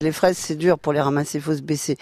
Les fraises, c'est dur pour les ramasser, il faut se baisser.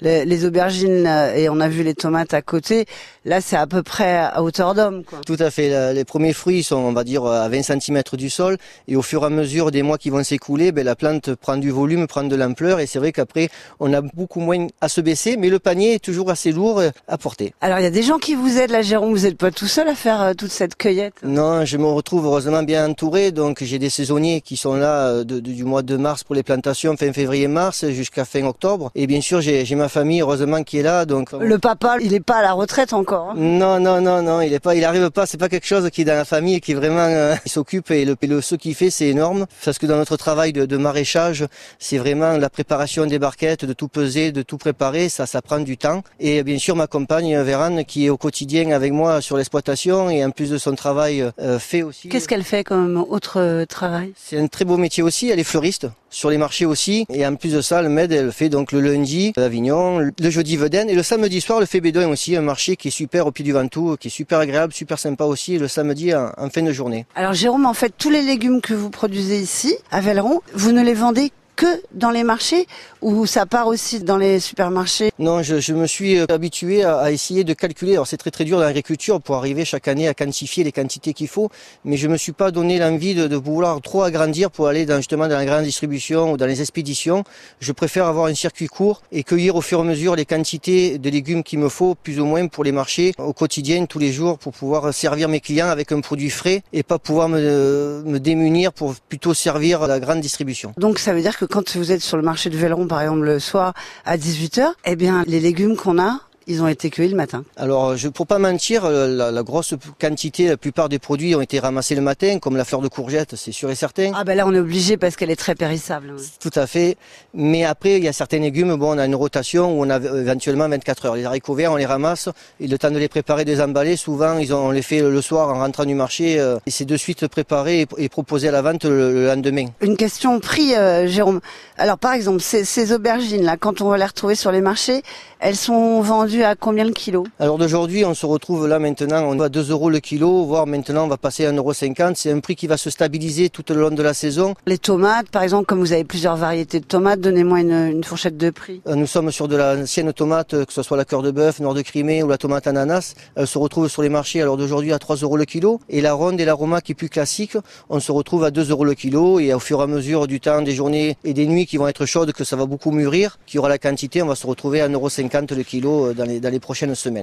Les, les, aubergines, euh, et on a vu les tomates à côté, là c'est à peu près à hauteur d'homme. Tout à fait. Les premiers fruits sont, on va dire, à 20 cm du sol. Et au fur et à mesure des mois qui vont s'écouler, ben, la plante prend du volume, prend de l'ampleur. Et c'est vrai qu'après, on a beaucoup moins à se baisser, mais le panier est toujours assez lourd euh, à porter. Alors il y a des gens qui vous aident là, Jérôme, vous n'êtes pas tout seul à faire euh, toute cette cueillette? Non, je me retrouve heureusement bien entouré. Donc j'ai des saisonniers qui sont là de, du mois de mars pour les plantations, fin février mars jusqu'à fin octobre. Et bien sûr, j'ai ma famille heureusement qui est là. Donc le papa, il n'est pas à la retraite encore. Hein. non, non, non, non, il est pas, il arrive pas. C'est pas quelque chose qui est dans la famille et qui vraiment euh, s'occupe et le, le ce qu'il fait, c'est énorme. Parce que dans notre travail de, de maraîchage, c'est vraiment la préparation des barquettes, de tout peser, de tout préparer. Ça, ça prend du temps. Et bien sûr, ma compagne Vérane qui est au quotidien avec moi sur l'exploitation et en plus de son travail euh, fait aussi. Qu'est-ce qu'elle fait comme autre euh, travail? C'est un très beau métier aussi. Elle est fleuriste sur les marchés aussi. Et en plus de ça, le MED, elle fait donc le lundi Avignon, le jeudi Veden et le samedi soir le fait aussi, un marché qui est super au pied du Ventoux, qui est super agréable, super sympa aussi le samedi en fin de journée. Alors Jérôme, en fait, tous les légumes que vous produisez ici à Velleron, vous ne les vendez que dans les marchés ou ça part aussi dans les supermarchés Non, je, je, me suis euh, habitué à, à, essayer de calculer. Alors c'est très très dur dans l'agriculture pour arriver chaque année à quantifier les quantités qu'il faut, mais je me suis pas donné l'envie de, de, vouloir trop agrandir pour aller dans, justement dans la grande distribution ou dans les expéditions. Je préfère avoir un circuit court et cueillir au fur et à mesure les quantités de légumes qu'il me faut, plus ou moins pour les marchés au quotidien, tous les jours, pour pouvoir servir mes clients avec un produit frais et pas pouvoir me, me démunir pour plutôt servir la grande distribution. Donc ça veut dire que quand vous êtes sur le marché de Velleron, par exemple, le soir à 18h, eh bien, les légumes qu'on a, ils ont été cueillis le matin. Alors, je, pour pas mentir, la, la, grosse quantité, la plupart des produits ont été ramassés le matin, comme la fleur de courgette, c'est sûr et certain. Ah ben là, on est obligé parce qu'elle est très périssable. Tout à fait. Mais après, il y a certains légumes, bon, on a une rotation où on a éventuellement 24 heures. Les haricots verts, on les ramasse, et le temps de les préparer, des emballer, souvent, ils ont, on les fait le soir en rentrant du marché, euh, et c'est de suite préparé et, et, proposé à la vente le, le lendemain. Une question prix, euh, Jérôme. Alors, par exemple, ces, ces aubergines là, quand on va les retrouver sur les marchés, elles sont vendues à combien le kilo Alors d'aujourd'hui, on se retrouve là maintenant, on va à 2 euros le kilo, voire maintenant on va passer à 1,50 euro. C'est un prix qui va se stabiliser tout au long de la saison. Les tomates, par exemple, comme vous avez plusieurs variétés de tomates, donnez-moi une, une, fourchette de prix. Nous sommes sur de l'ancienne tomate, que ce soit la cœur de bœuf, nord de Crimée ou la tomate ananas. Elle se retrouve sur les marchés alors d'aujourd'hui à 3 euros le kilo. Et la ronde et l'aroma qui est plus classique, on se retrouve à 2 euros le kilo. Et au fur et à mesure du temps, des journées et des nuits qui vont être chaudes, que ça va beaucoup mûrir, qu'il y aura la quantité, on va se retrouver à 1,50 euro le kilo dans les, prochaines semaines.